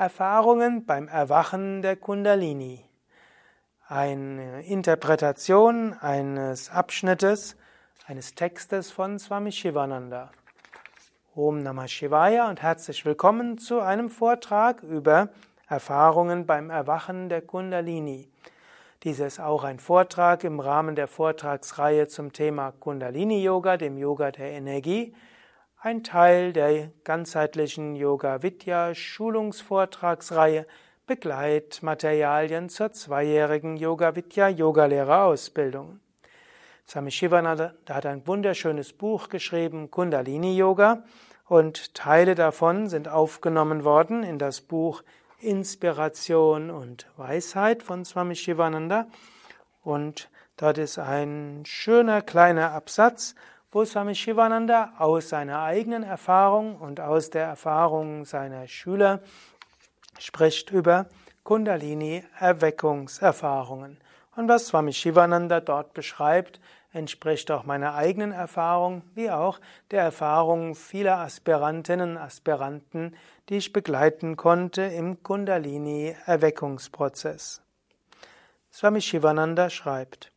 Erfahrungen beim Erwachen der Kundalini. Eine Interpretation eines Abschnittes eines Textes von Swami Shivananda. Om Namah Shivaya und herzlich willkommen zu einem Vortrag über Erfahrungen beim Erwachen der Kundalini. Dies ist auch ein Vortrag im Rahmen der Vortragsreihe zum Thema Kundalini Yoga, dem Yoga der Energie ein Teil der ganzheitlichen Yoga Vidya Schulungsvortragsreihe Begleitmaterialien zur zweijährigen Yoga Vidya Yogalehrerausbildung. Swami Shivananda hat ein wunderschönes Buch geschrieben, Kundalini Yoga, und Teile davon sind aufgenommen worden in das Buch Inspiration und Weisheit von Swami Shivananda. Und dort ist ein schöner kleiner Absatz, wo Swami Shivananda aus seiner eigenen Erfahrung und aus der Erfahrung seiner Schüler spricht über Kundalini-Erweckungserfahrungen. Und was Swami Shivananda dort beschreibt, entspricht auch meiner eigenen Erfahrung, wie auch der Erfahrung vieler Aspirantinnen und Aspiranten, die ich begleiten konnte im Kundalini-Erweckungsprozess. Swami Shivananda schreibt,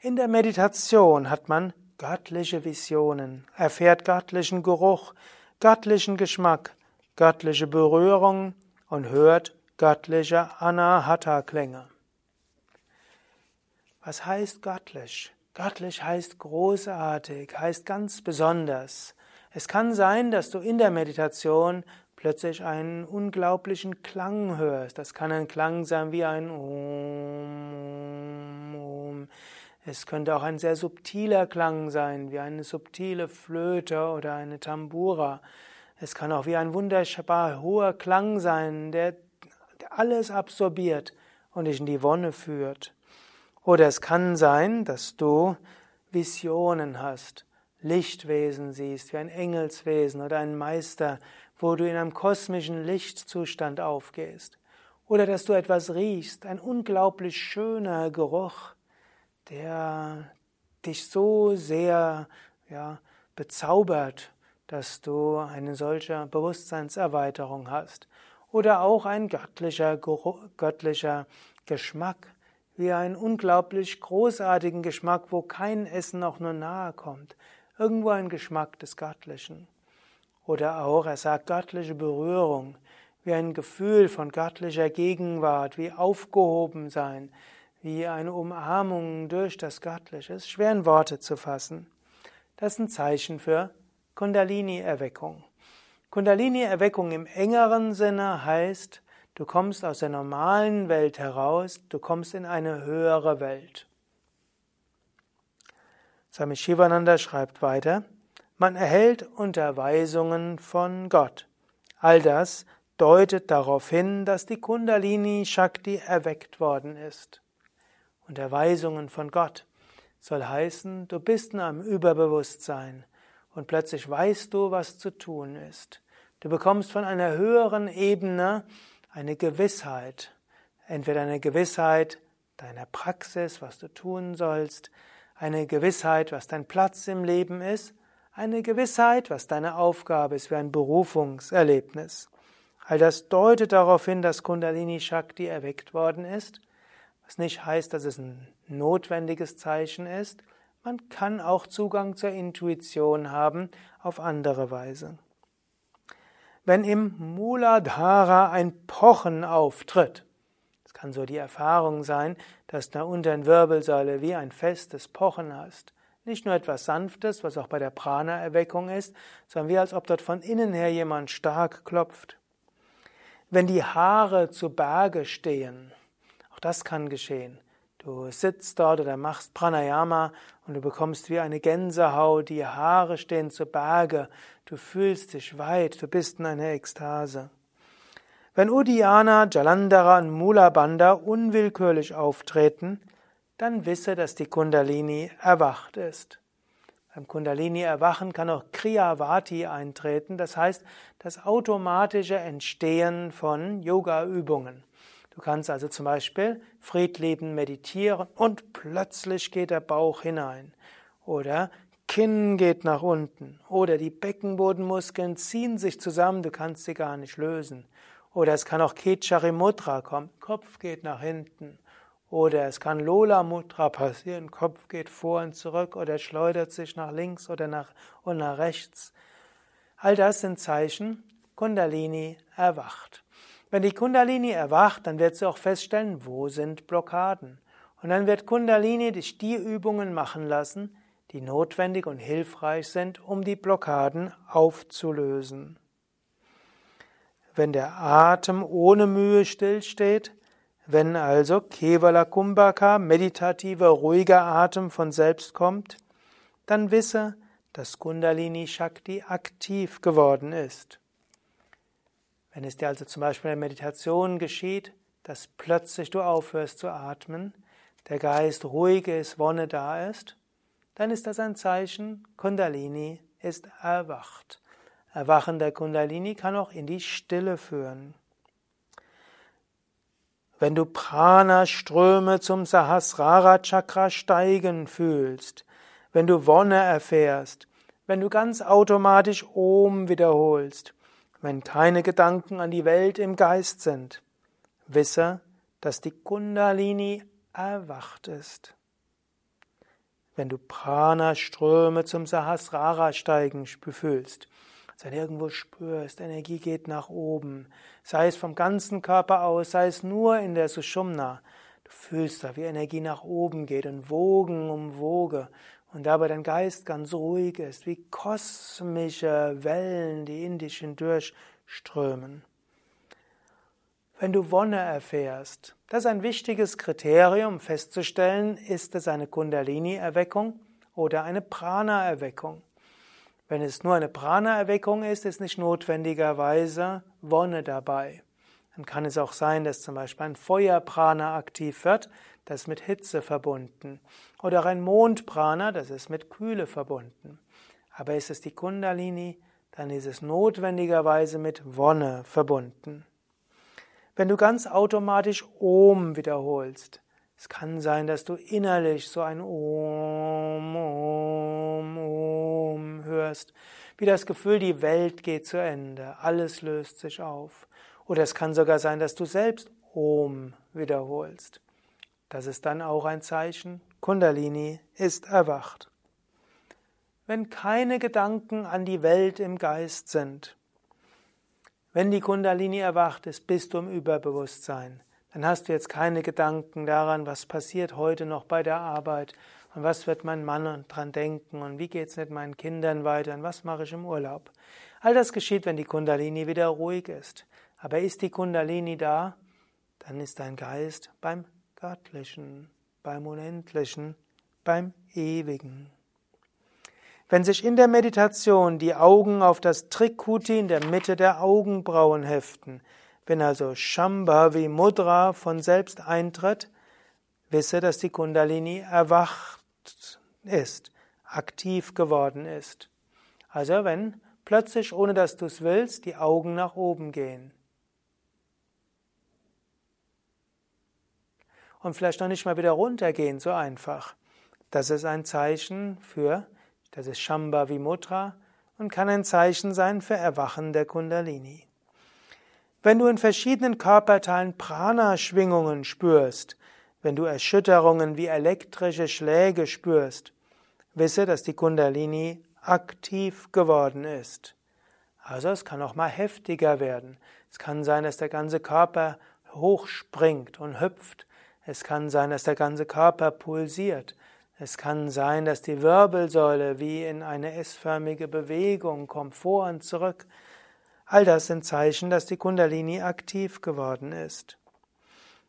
in der Meditation hat man göttliche Visionen, erfährt göttlichen Geruch, göttlichen Geschmack, göttliche Berührung und hört göttliche Anahata-Klänge. Was heißt göttlich? Göttlich heißt großartig, heißt ganz besonders. Es kann sein, dass du in der Meditation plötzlich einen unglaublichen Klang hörst. Das kann ein Klang sein wie ein Om. Es könnte auch ein sehr subtiler Klang sein, wie eine subtile Flöte oder eine Tambura. Es kann auch wie ein wunderbar hoher Klang sein, der alles absorbiert und dich in die Wonne führt. Oder es kann sein, dass du Visionen hast, Lichtwesen siehst, wie ein Engelswesen oder ein Meister, wo du in einem kosmischen Lichtzustand aufgehst. Oder dass du etwas riechst, ein unglaublich schöner Geruch der dich so sehr ja, bezaubert, dass du eine solche Bewusstseinserweiterung hast. Oder auch ein göttlicher, göttlicher Geschmack, wie einen unglaublich großartigen Geschmack, wo kein Essen auch nur nahe kommt. Irgendwo ein Geschmack des Göttlichen. Oder auch, er sagt, göttliche Berührung, wie ein Gefühl von göttlicher Gegenwart, wie aufgehoben sein, wie eine Umarmung durch das Göttliche. Ist schwer in Worte zu fassen. Das ist ein Zeichen für Kundalini-Erweckung. Kundalini-Erweckung im engeren Sinne heißt, du kommst aus der normalen Welt heraus, du kommst in eine höhere Welt. Swami Shivananda schreibt weiter, man erhält Unterweisungen von Gott. All das deutet darauf hin, dass die Kundalini Shakti erweckt worden ist. Unterweisungen von Gott soll heißen, du bist in einem Überbewusstsein und plötzlich weißt du, was zu tun ist. Du bekommst von einer höheren Ebene eine Gewissheit, entweder eine Gewissheit deiner Praxis, was du tun sollst, eine Gewissheit, was dein Platz im Leben ist, eine Gewissheit, was deine Aufgabe ist, wie ein Berufungserlebnis. All das deutet darauf hin, dass Kundalini Shakti erweckt worden ist was nicht heißt, dass es ein notwendiges Zeichen ist. Man kann auch Zugang zur Intuition haben auf andere Weise. Wenn im Muladhara ein Pochen auftritt, es kann so die Erfahrung sein, dass du unter der Wirbelsäule wie ein festes Pochen hast. Nicht nur etwas Sanftes, was auch bei der Prana-Erweckung ist, sondern wie als ob dort von innen her jemand stark klopft. Wenn die Haare zu Berge stehen, auch das kann geschehen. Du sitzt dort oder machst Pranayama und du bekommst wie eine Gänsehaut, die Haare stehen zu Berge, du fühlst dich weit, du bist in einer Ekstase. Wenn Uddiyana, Jalandhara und Mulabandha unwillkürlich auftreten, dann wisse, dass die Kundalini erwacht ist. Beim Kundalini-Erwachen kann auch Kriyavati eintreten, das heißt das automatische Entstehen von Yoga-Übungen. Du kannst also zum Beispiel friedliebend meditieren und plötzlich geht der Bauch hinein. Oder Kinn geht nach unten. Oder die Beckenbodenmuskeln ziehen sich zusammen, du kannst sie gar nicht lösen. Oder es kann auch Kechari Mudra kommen, Kopf geht nach hinten. Oder es kann Lola Mudra passieren, Kopf geht vor und zurück oder schleudert sich nach links oder nach, und nach rechts. All das sind Zeichen, Kundalini erwacht. Wenn die Kundalini erwacht, dann wird sie auch feststellen, wo sind Blockaden. Und dann wird Kundalini dich die Übungen machen lassen, die notwendig und hilfreich sind, um die Blockaden aufzulösen. Wenn der Atem ohne Mühe stillsteht, wenn also Kevala Kumbhaka, meditativer, ruhiger Atem von selbst kommt, dann wisse, dass Kundalini Shakti aktiv geworden ist. Wenn es dir also zum Beispiel in der Meditation geschieht, dass plötzlich du aufhörst zu atmen, der Geist ruhig ist, Wonne da ist, dann ist das ein Zeichen, Kundalini ist erwacht. Erwachen der Kundalini kann auch in die Stille führen. Wenn du Prana-Ströme zum Sahasrara-Chakra steigen fühlst, wenn du Wonne erfährst, wenn du ganz automatisch Om wiederholst, wenn keine Gedanken an die Welt im Geist sind, wisse, dass die Kundalini erwacht ist. Wenn du Prana-Ströme zum Sahasrara steigen fühlst, du irgendwo spürst, Energie geht nach oben, sei es vom ganzen Körper aus, sei es nur in der Sushumna, du fühlst da, wie Energie nach oben geht und Wogen um Woge und dabei dein Geist ganz ruhig ist, wie kosmische Wellen, die in dich hindurchströmen. Wenn du Wonne erfährst, das ist ein wichtiges Kriterium festzustellen, ist es eine Kundalini-Erweckung oder eine Prana-Erweckung. Wenn es nur eine Prana-Erweckung ist, ist nicht notwendigerweise Wonne dabei. Dann kann es auch sein, dass zum Beispiel ein Feuerprana aktiv wird, das ist mit Hitze verbunden. Oder ein Mondprana, das ist mit Kühle verbunden. Aber ist es die Kundalini, dann ist es notwendigerweise mit Wonne verbunden. Wenn du ganz automatisch Om wiederholst, es kann sein, dass du innerlich so ein Om, Om, Om hörst, wie das Gefühl, die Welt geht zu Ende, alles löst sich auf. Oder es kann sogar sein, dass du selbst Om wiederholst. Das ist dann auch ein Zeichen, Kundalini ist erwacht. Wenn keine Gedanken an die Welt im Geist sind, wenn die Kundalini erwacht ist, bist du im Überbewusstsein. Dann hast du jetzt keine Gedanken daran, was passiert heute noch bei der Arbeit und was wird mein Mann dran denken und wie geht es mit meinen Kindern weiter und was mache ich im Urlaub. All das geschieht, wenn die Kundalini wieder ruhig ist. Aber ist die Kundalini da, dann ist dein Geist beim Göttlichen, beim Unendlichen, beim Ewigen. Wenn sich in der Meditation die Augen auf das Trikuti in der Mitte der Augenbrauen heften, wenn also Shambhavi Mudra von selbst eintritt, wisse, dass die Kundalini erwacht ist, aktiv geworden ist. Also wenn plötzlich, ohne dass du es willst, die Augen nach oben gehen. Und vielleicht noch nicht mal wieder runtergehen, so einfach. Das ist ein Zeichen für, das ist Shambhavi Mudra und kann ein Zeichen sein für Erwachen der Kundalini. Wenn du in verschiedenen Körperteilen Prana-Schwingungen spürst, wenn du Erschütterungen wie elektrische Schläge spürst, wisse, dass die Kundalini aktiv geworden ist. Also es kann auch mal heftiger werden. Es kann sein, dass der ganze Körper hochspringt und hüpft. Es kann sein, dass der ganze Körper pulsiert. Es kann sein, dass die Wirbelsäule wie in eine S-förmige Bewegung kommt, vor und zurück. All das sind Zeichen, dass die Kundalini aktiv geworden ist.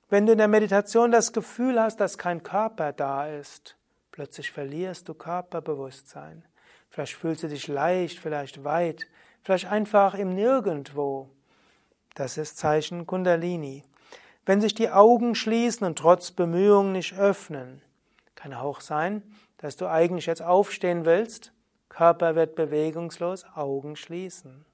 Wenn du in der Meditation das Gefühl hast, dass kein Körper da ist, plötzlich verlierst du Körperbewusstsein. Vielleicht fühlst du dich leicht, vielleicht weit, vielleicht einfach im Nirgendwo. Das ist Zeichen Kundalini. Wenn sich die Augen schließen und trotz Bemühungen nicht öffnen, kann auch sein, dass du eigentlich jetzt aufstehen willst, Körper wird bewegungslos, Augen schließen.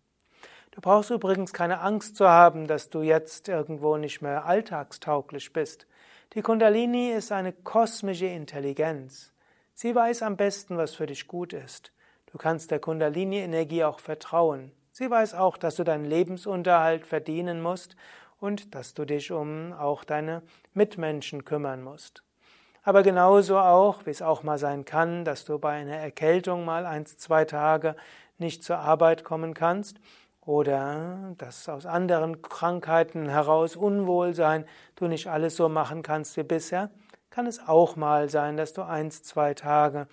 Du brauchst übrigens keine Angst zu haben, dass du jetzt irgendwo nicht mehr alltagstauglich bist. Die Kundalini ist eine kosmische Intelligenz. Sie weiß am besten, was für dich gut ist. Du kannst der Kundalini-Energie auch vertrauen. Sie weiß auch, dass du deinen Lebensunterhalt verdienen musst und dass du dich um auch deine Mitmenschen kümmern musst. Aber genauso auch, wie es auch mal sein kann, dass du bei einer Erkältung mal eins, zwei Tage nicht zur Arbeit kommen kannst oder dass aus anderen Krankheiten heraus Unwohlsein du nicht alles so machen kannst wie bisher, kann es auch mal sein, dass du eins, zwei Tage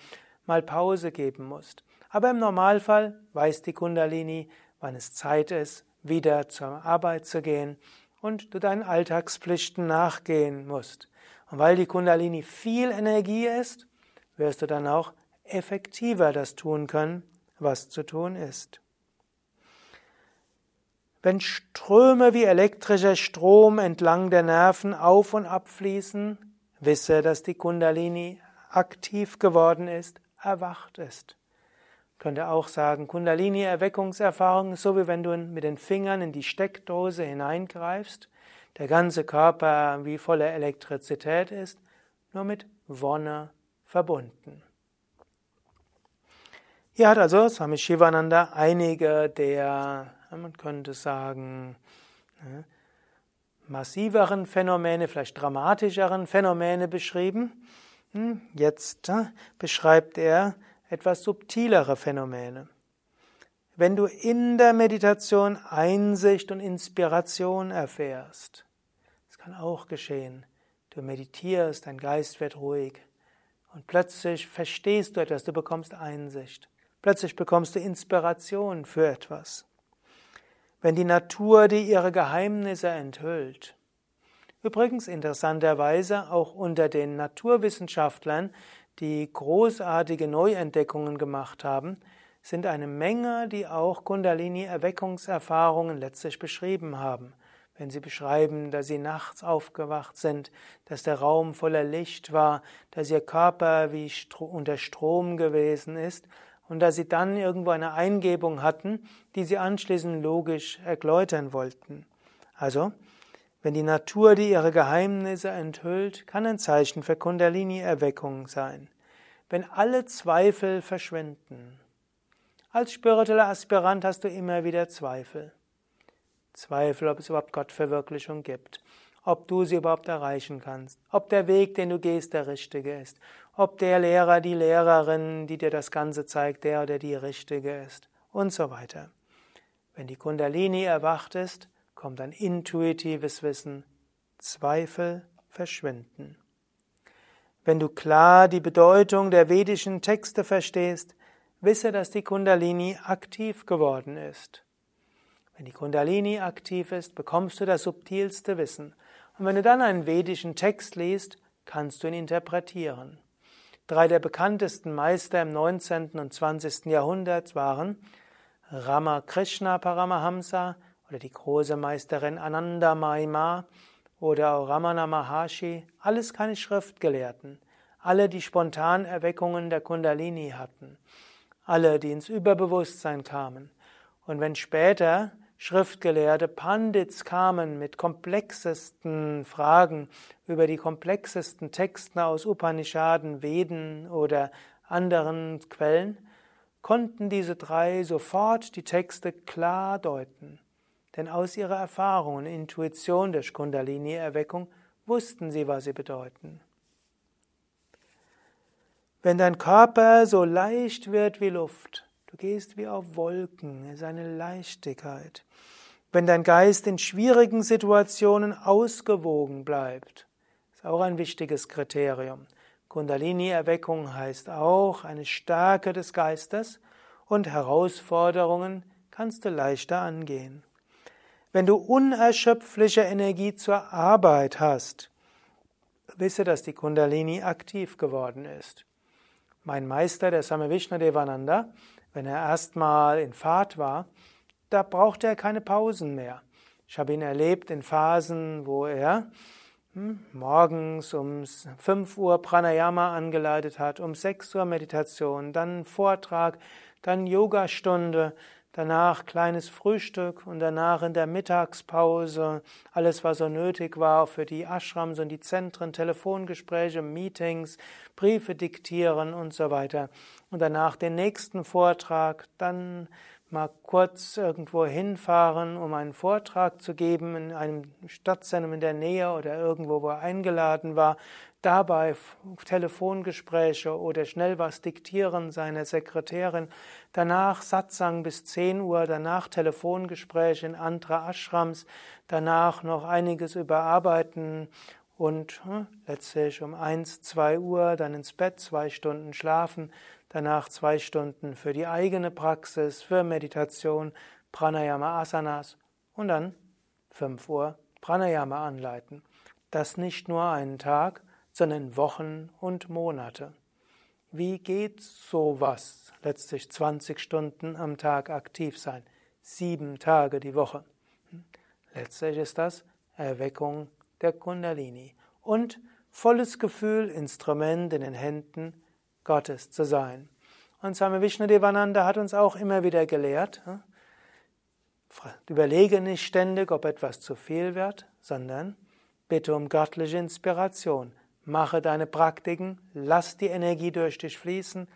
mal Pause geben musst. Aber im Normalfall weiß die Kundalini, wann es Zeit ist, wieder zur Arbeit zu gehen und du deinen Alltagspflichten nachgehen musst. Und weil die Kundalini viel Energie ist, wirst du dann auch effektiver das tun können, was zu tun ist. Wenn Ströme wie elektrischer Strom entlang der Nerven auf und ab fließen, wisse, dass die Kundalini aktiv geworden ist, erwacht ist. Könnte auch sagen, Kundalini-Erweckungserfahrung ist so, wie wenn du mit den Fingern in die Steckdose hineingreifst, der ganze Körper wie voller Elektrizität ist, nur mit Wonne verbunden. Hier hat also Swami Shivananda einige der man könnte sagen, massiveren Phänomene, vielleicht dramatischeren Phänomene beschrieben. Hm, jetzt beschreibt er etwas subtilere Phänomene. Wenn du in der Meditation Einsicht und Inspiration erfährst, das kann auch geschehen. Du meditierst, dein Geist wird ruhig und plötzlich verstehst du etwas, du bekommst Einsicht. Plötzlich bekommst du Inspiration für etwas wenn die Natur dir ihre Geheimnisse enthüllt. Übrigens interessanterweise auch unter den Naturwissenschaftlern, die großartige Neuentdeckungen gemacht haben, sind eine Menge, die auch Kundalini-Erweckungserfahrungen letztlich beschrieben haben. Wenn sie beschreiben, dass sie nachts aufgewacht sind, dass der Raum voller Licht war, dass ihr Körper wie unter Strom gewesen ist und dass sie dann irgendwo eine Eingebung hatten, die sie anschließend logisch erläutern wollten. Also, wenn die Natur die ihre Geheimnisse enthüllt, kann ein Zeichen für Kundalini-Erweckung sein. Wenn alle Zweifel verschwinden. Als spiritueller Aspirant hast du immer wieder Zweifel. Zweifel, ob es überhaupt Gottverwirklichung gibt, ob du sie überhaupt erreichen kannst, ob der Weg, den du gehst, der richtige ist, ob der Lehrer, die Lehrerin, die dir das Ganze zeigt, der oder die richtige ist und so weiter. Wenn die Kundalini erwacht ist, kommt ein intuitives Wissen, Zweifel verschwinden. Wenn du klar die Bedeutung der vedischen Texte verstehst, wisse, dass die Kundalini aktiv geworden ist. Wenn die Kundalini aktiv ist, bekommst du das subtilste Wissen. Und wenn du dann einen vedischen Text liest, kannst du ihn interpretieren. Drei der bekanntesten Meister im 19. und 20. Jahrhundert waren Ramakrishna Paramahamsa oder die große Meisterin Ananda Maima oder auch Ramana Maharshi, alles keine Schriftgelehrten, alle die Spontanerweckungen der Kundalini hatten, alle, die ins Überbewusstsein kamen. Und wenn später Schriftgelehrte Pandits kamen mit komplexesten Fragen über die komplexesten Texte aus Upanishaden, Veden oder anderen Quellen, konnten diese drei sofort die Texte klar deuten. Denn aus ihrer Erfahrung und Intuition durch Kundalini-Erweckung wussten sie, was sie bedeuten. Wenn dein Körper so leicht wird wie Luft, Du gehst wie auf Wolken, ist eine Leichtigkeit. Wenn dein Geist in schwierigen Situationen ausgewogen bleibt, ist auch ein wichtiges Kriterium. Kundalini-Erweckung heißt auch eine Stärke des Geistes und Herausforderungen kannst du leichter angehen. Wenn du unerschöpfliche Energie zur Arbeit hast, wisse, dass die Kundalini aktiv geworden ist. Mein Meister, der Same Vishnu Devananda, wenn er erstmal in Fahrt war, da brauchte er keine Pausen mehr. Ich habe ihn erlebt in Phasen, wo er hm, morgens um 5 Uhr Pranayama angeleitet hat, um 6 Uhr Meditation, dann Vortrag, dann Yogastunde, danach kleines Frühstück und danach in der Mittagspause. Alles, was so nötig war für die Ashrams und die Zentren, Telefongespräche, Meetings, Briefe diktieren und so weiter. Und danach den nächsten Vortrag, dann mal kurz irgendwo hinfahren, um einen Vortrag zu geben in einem Stadtzentrum in der Nähe oder irgendwo, wo er eingeladen war, dabei Telefongespräche oder schnell was diktieren seiner Sekretärin, danach Satsang bis 10 Uhr, danach Telefongespräche in andere Ashrams, danach noch einiges überarbeiten und hm, letztlich um 1, 2 Uhr dann ins Bett, zwei Stunden schlafen, danach zwei Stunden für die eigene Praxis, für Meditation, Pranayama Asanas und dann 5 Uhr Pranayama anleiten. Das nicht nur einen Tag, sondern Wochen und Monate. Wie geht sowas? Letztlich 20 Stunden am Tag aktiv sein, sieben Tage die Woche. Letztlich ist das Erweckung der Kundalini und volles Gefühl, Instrument in den Händen Gottes zu sein. Und Swami Vishnudevananda hat uns auch immer wieder gelehrt, hm, überlege nicht ständig, ob etwas zu viel wird, sondern bitte um göttliche Inspiration. Mache deine Praktiken, lass die Energie durch dich fließen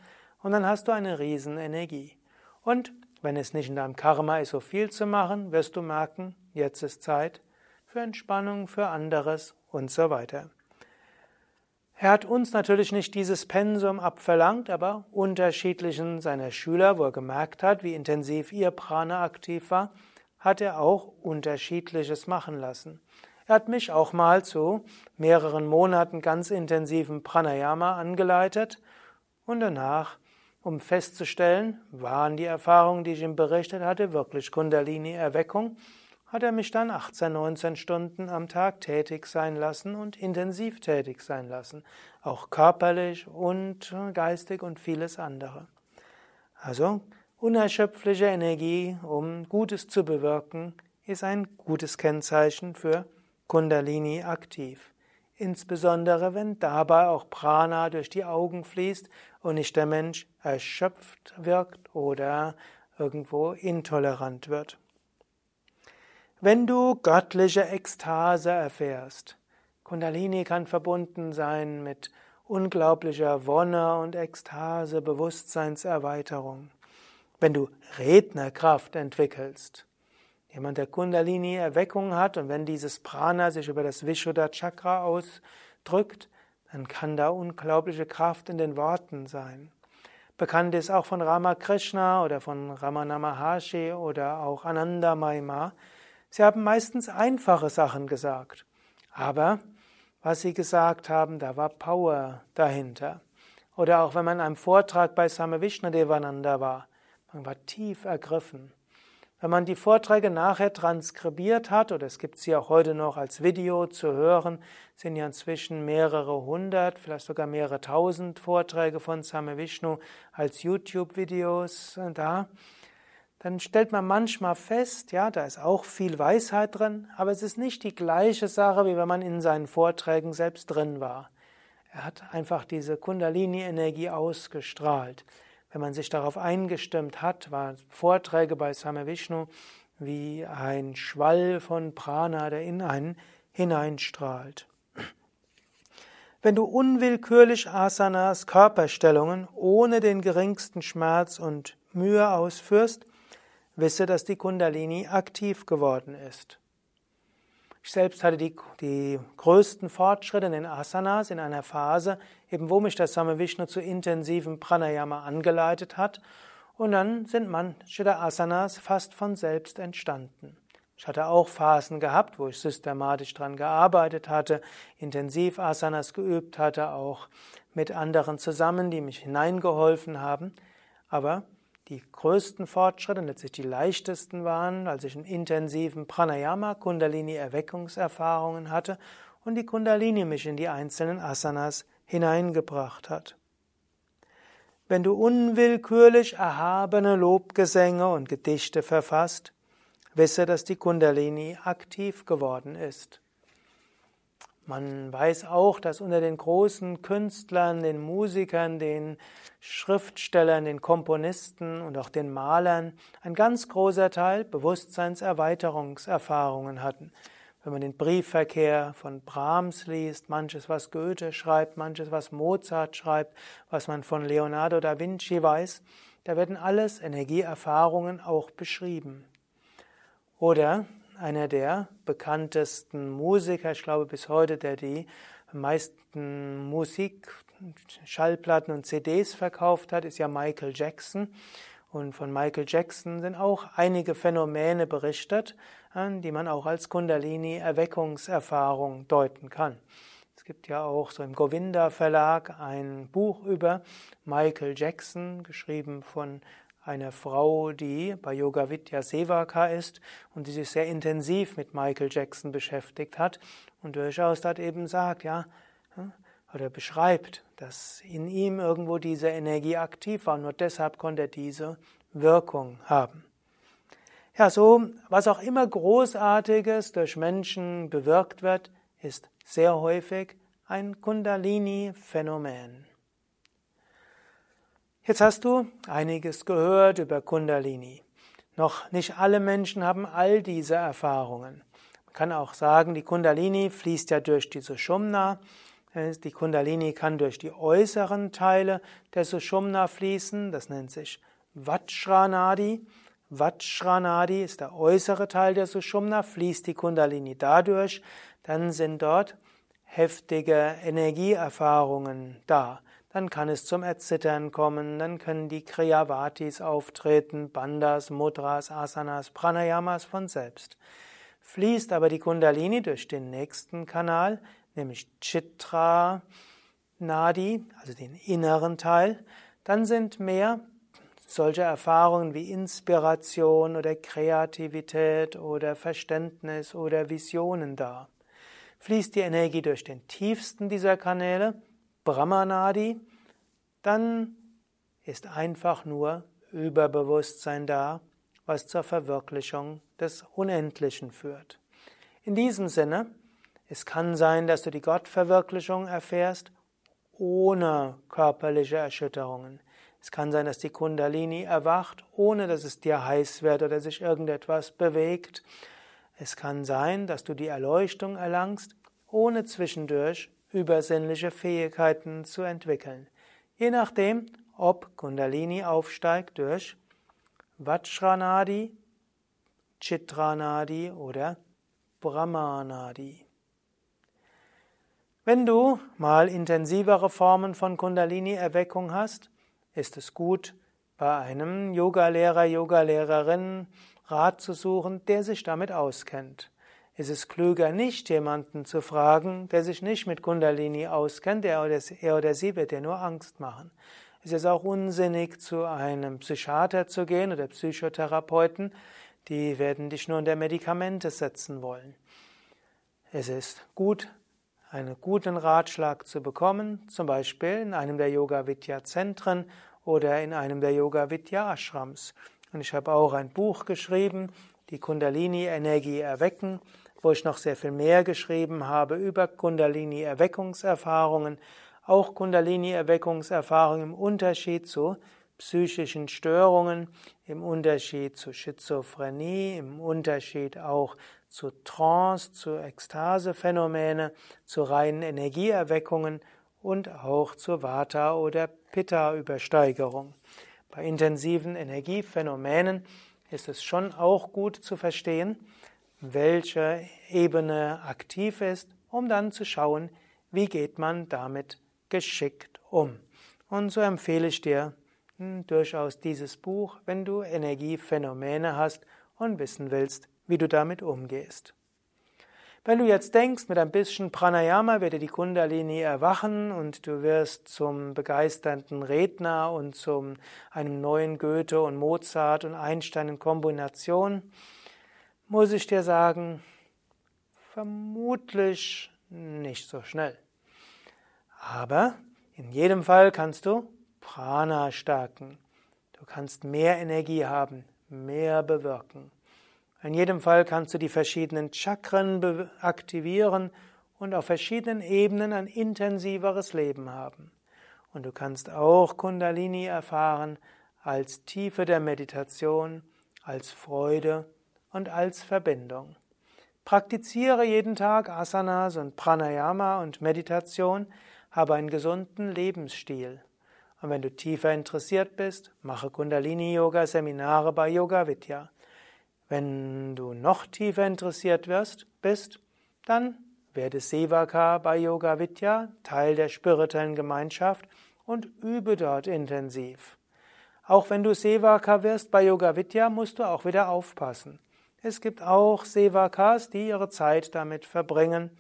und dann hast du eine Riesenenergie. Und wenn es nicht in deinem Karma ist, so viel zu machen, wirst du merken, jetzt ist Zeit für Entspannung, für anderes und so weiter. Er hat uns natürlich nicht dieses Pensum abverlangt, aber unterschiedlichen seiner Schüler, wo er gemerkt hat, wie intensiv ihr Prana aktiv war, hat er auch unterschiedliches machen lassen. Er hat mich auch mal zu mehreren Monaten ganz intensiven Pranayama angeleitet und danach, um festzustellen, waren die Erfahrungen, die ich ihm berichtet hatte, wirklich Kundalini-Erweckung, hat er mich dann 18, 19 Stunden am Tag tätig sein lassen und intensiv tätig sein lassen, auch körperlich und geistig und vieles andere. Also unerschöpfliche Energie, um Gutes zu bewirken, ist ein gutes Kennzeichen für Kundalini aktiv. Insbesondere wenn dabei auch Prana durch die Augen fließt und nicht der Mensch erschöpft wirkt oder irgendwo intolerant wird. Wenn du göttliche Ekstase erfährst, Kundalini kann verbunden sein mit unglaublicher Wonne und Ekstase, Bewusstseinserweiterung. Wenn du Rednerkraft entwickelst, Jemand, der Kundalini-Erweckung hat und wenn dieses Prana sich über das Vishuddha-Chakra ausdrückt, dann kann da unglaubliche Kraft in den Worten sein. Bekannt ist auch von Ramakrishna oder von Ramana Maharshi oder auch Ananda Maima. Sie haben meistens einfache Sachen gesagt. Aber was sie gesagt haben, da war Power dahinter. Oder auch wenn man in einem Vortrag bei Same Vishnadevananda war, man war tief ergriffen. Wenn man die Vorträge nachher transkribiert hat, oder es gibt sie auch heute noch als Video zu hören, sind ja inzwischen mehrere hundert, vielleicht sogar mehrere tausend Vorträge von Same Vishnu als YouTube-Videos da, dann stellt man manchmal fest, ja, da ist auch viel Weisheit drin, aber es ist nicht die gleiche Sache, wie wenn man in seinen Vorträgen selbst drin war. Er hat einfach diese Kundalini-Energie ausgestrahlt. Wenn man sich darauf eingestimmt hat, waren Vorträge bei Same Vishnu wie ein Schwall von Prana, der in einen hineinstrahlt. Wenn du unwillkürlich Asanas, Körperstellungen ohne den geringsten Schmerz und Mühe ausführst, wisse, dass die Kundalini aktiv geworden ist. Ich selbst hatte die, die größten Fortschritte in den Asanas in einer Phase, eben wo mich das Same Vishnu zu intensivem Pranayama angeleitet hat. Und dann sind manche der Asanas fast von selbst entstanden. Ich hatte auch Phasen gehabt, wo ich systematisch dran gearbeitet hatte, intensiv Asanas geübt hatte, auch mit anderen zusammen, die mich hineingeholfen haben. Aber die größten Fortschritte, letztlich die leichtesten waren, als ich einen intensiven Pranayama, Kundalini Erweckungserfahrungen hatte und die Kundalini mich in die einzelnen Asanas hineingebracht hat. Wenn du unwillkürlich erhabene Lobgesänge und Gedichte verfasst, wisse, dass die Kundalini aktiv geworden ist. Man weiß auch, dass unter den großen Künstlern, den Musikern, den Schriftstellern, den Komponisten und auch den Malern ein ganz großer Teil Bewusstseinserweiterungserfahrungen hatten. Wenn man den Briefverkehr von Brahms liest, manches, was Goethe schreibt, manches, was Mozart schreibt, was man von Leonardo da Vinci weiß, Da werden alles Energieerfahrungen auch beschrieben. Oder einer der bekanntesten Musiker, ich glaube bis heute, der die meisten Musik, Schallplatten und CDs verkauft hat, ist ja Michael Jackson. Und von Michael Jackson sind auch einige Phänomene berichtet, die man auch als Kundalini-Erweckungserfahrung deuten kann. Es gibt ja auch so im Govinda Verlag ein Buch über Michael Jackson, geschrieben von einer Frau, die bei Yoga Vidya Sevaka ist und die sich sehr intensiv mit Michael Jackson beschäftigt hat und durchaus dort eben sagt, ja, oder beschreibt, dass in ihm irgendwo diese Energie aktiv war, nur deshalb konnte er diese Wirkung haben. Ja, so, was auch immer Großartiges durch Menschen bewirkt wird, ist sehr häufig ein Kundalini-Phänomen. Jetzt hast du einiges gehört über Kundalini. Noch nicht alle Menschen haben all diese Erfahrungen. Man kann auch sagen, die Kundalini fließt ja durch die Sushumna. Die Kundalini kann durch die äußeren Teile der Sushumna fließen. Das nennt sich Vajranadi. Vajranadi ist der äußere Teil der Sushumna, fließt die Kundalini dadurch. Dann sind dort heftige Energieerfahrungen da dann kann es zum Erzittern kommen, dann können die Kriyavatis auftreten, Bandas, Mudras, Asanas, Pranayamas von selbst. Fließt aber die Kundalini durch den nächsten Kanal, nämlich Chitra Nadi, also den inneren Teil, dann sind mehr solche Erfahrungen wie Inspiration oder Kreativität oder Verständnis oder Visionen da. Fließt die Energie durch den tiefsten dieser Kanäle, Brahmanadi, dann ist einfach nur Überbewusstsein da, was zur Verwirklichung des Unendlichen führt. In diesem Sinne, es kann sein, dass du die Gottverwirklichung erfährst ohne körperliche Erschütterungen. Es kann sein, dass die Kundalini erwacht, ohne dass es dir heiß wird oder sich irgendetwas bewegt. Es kann sein, dass du die Erleuchtung erlangst, ohne zwischendurch übersinnliche Fähigkeiten zu entwickeln. Je nachdem, ob Kundalini aufsteigt durch Vajranadi, Chitranadi oder Brahmanadi. Wenn du mal intensivere Formen von Kundalini-Erweckung hast, ist es gut, bei einem Yogalehrer, Yogalehrerin Rat zu suchen, der sich damit auskennt. Es ist klüger, nicht jemanden zu fragen, der sich nicht mit Kundalini auskennt, er oder, er oder sie wird dir nur Angst machen. Es ist auch unsinnig, zu einem Psychiater zu gehen oder Psychotherapeuten, die werden dich nur unter Medikamente setzen wollen. Es ist gut, einen guten Ratschlag zu bekommen, zum Beispiel in einem der Yoga Vidya Zentren oder in einem der Yoga Vidya Ashrams. Und ich habe auch ein Buch geschrieben, die Kundalini Energie erwecken wo ich noch sehr viel mehr geschrieben habe über Kundalini-Erweckungserfahrungen, auch Kundalini-Erweckungserfahrungen im Unterschied zu psychischen Störungen, im Unterschied zu Schizophrenie, im Unterschied auch zu Trance, zu Ekstasephänomene, zu reinen Energieerweckungen und auch zur Vata- oder Pitta-Übersteigerung. Bei intensiven Energiephänomenen ist es schon auch gut zu verstehen, welche Ebene aktiv ist, um dann zu schauen, wie geht man damit geschickt um. Und so empfehle ich dir hm, durchaus dieses Buch, wenn du Energiephänomene hast und wissen willst, wie du damit umgehst. Wenn du jetzt denkst, mit ein bisschen Pranayama werde die Kundalini erwachen und du wirst zum begeisternden Redner und zum einem neuen Goethe und Mozart und Einstein in Kombination, muss ich dir sagen, vermutlich nicht so schnell. Aber in jedem Fall kannst du Prana stärken. Du kannst mehr Energie haben, mehr bewirken. In jedem Fall kannst du die verschiedenen Chakren aktivieren und auf verschiedenen Ebenen ein intensiveres Leben haben. Und du kannst auch Kundalini erfahren als Tiefe der Meditation, als Freude und als Verbindung. Praktiziere jeden Tag Asanas und Pranayama und Meditation, habe einen gesunden Lebensstil. Und wenn du tiefer interessiert bist, mache Kundalini-Yoga-Seminare bei Yoga Vidya. Wenn du noch tiefer interessiert wirst, bist, dann werde Sevaka bei Yoga Vidya, Teil der spirituellen Gemeinschaft und übe dort intensiv. Auch wenn du Sevaka wirst bei Yoga Vidya, musst du auch wieder aufpassen. Es gibt auch Sevakas, die ihre Zeit damit verbringen,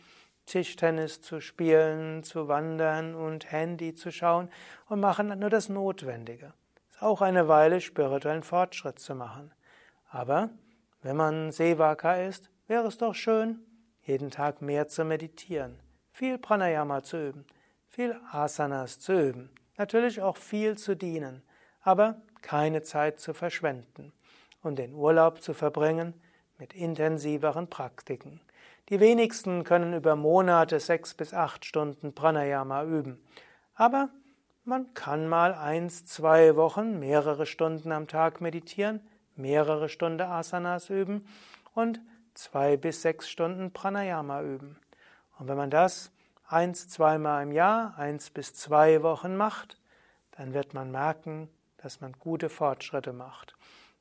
Tischtennis zu spielen, zu wandern und Handy zu schauen und machen nur das Notwendige. Ist auch eine Weile spirituellen Fortschritt zu machen. Aber wenn man Sevaka ist, wäre es doch schön, jeden Tag mehr zu meditieren, viel Pranayama zu üben, viel Asanas zu üben, natürlich auch viel zu dienen, aber keine Zeit zu verschwenden und den Urlaub zu verbringen mit intensiveren Praktiken. Die wenigsten können über Monate sechs bis acht Stunden Pranayama üben, aber man kann mal eins, zwei Wochen mehrere Stunden am Tag meditieren, mehrere Stunden Asanas üben und zwei bis sechs Stunden Pranayama üben. Und wenn man das eins, zweimal im Jahr, eins bis zwei Wochen macht, dann wird man merken, dass man gute Fortschritte macht.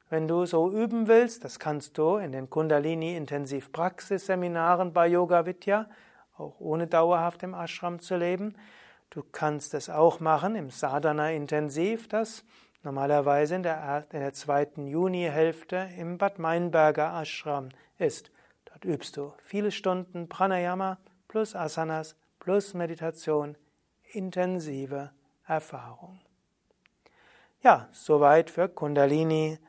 Wenn du so üben willst, das kannst du in den Kundalini Intensiv Praxis Seminaren bei Yoga Vidya, auch ohne dauerhaft im Ashram zu leben. Du kannst es auch machen im Sadhana Intensiv, das normalerweise in der, in der zweiten Junihälfte im Bad Meinberger Ashram ist. Dort übst du viele Stunden Pranayama plus Asanas plus Meditation, intensive Erfahrung. Ja, soweit für Kundalini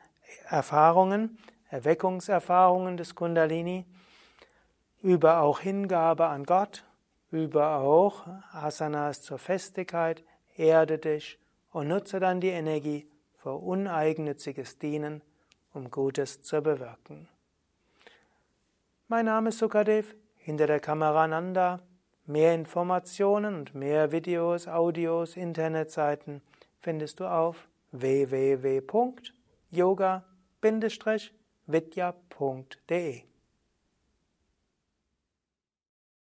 Erfahrungen, Erweckungserfahrungen des Kundalini. Über auch Hingabe an Gott, über auch Asanas zur Festigkeit, erde dich und nutze dann die Energie für uneigennütziges Dienen, um Gutes zu bewirken. Mein Name ist Sukadev, hinter der Kamera Nanda. Mehr Informationen und mehr Videos, Audios, Internetseiten findest du auf www.yoga-vidya.de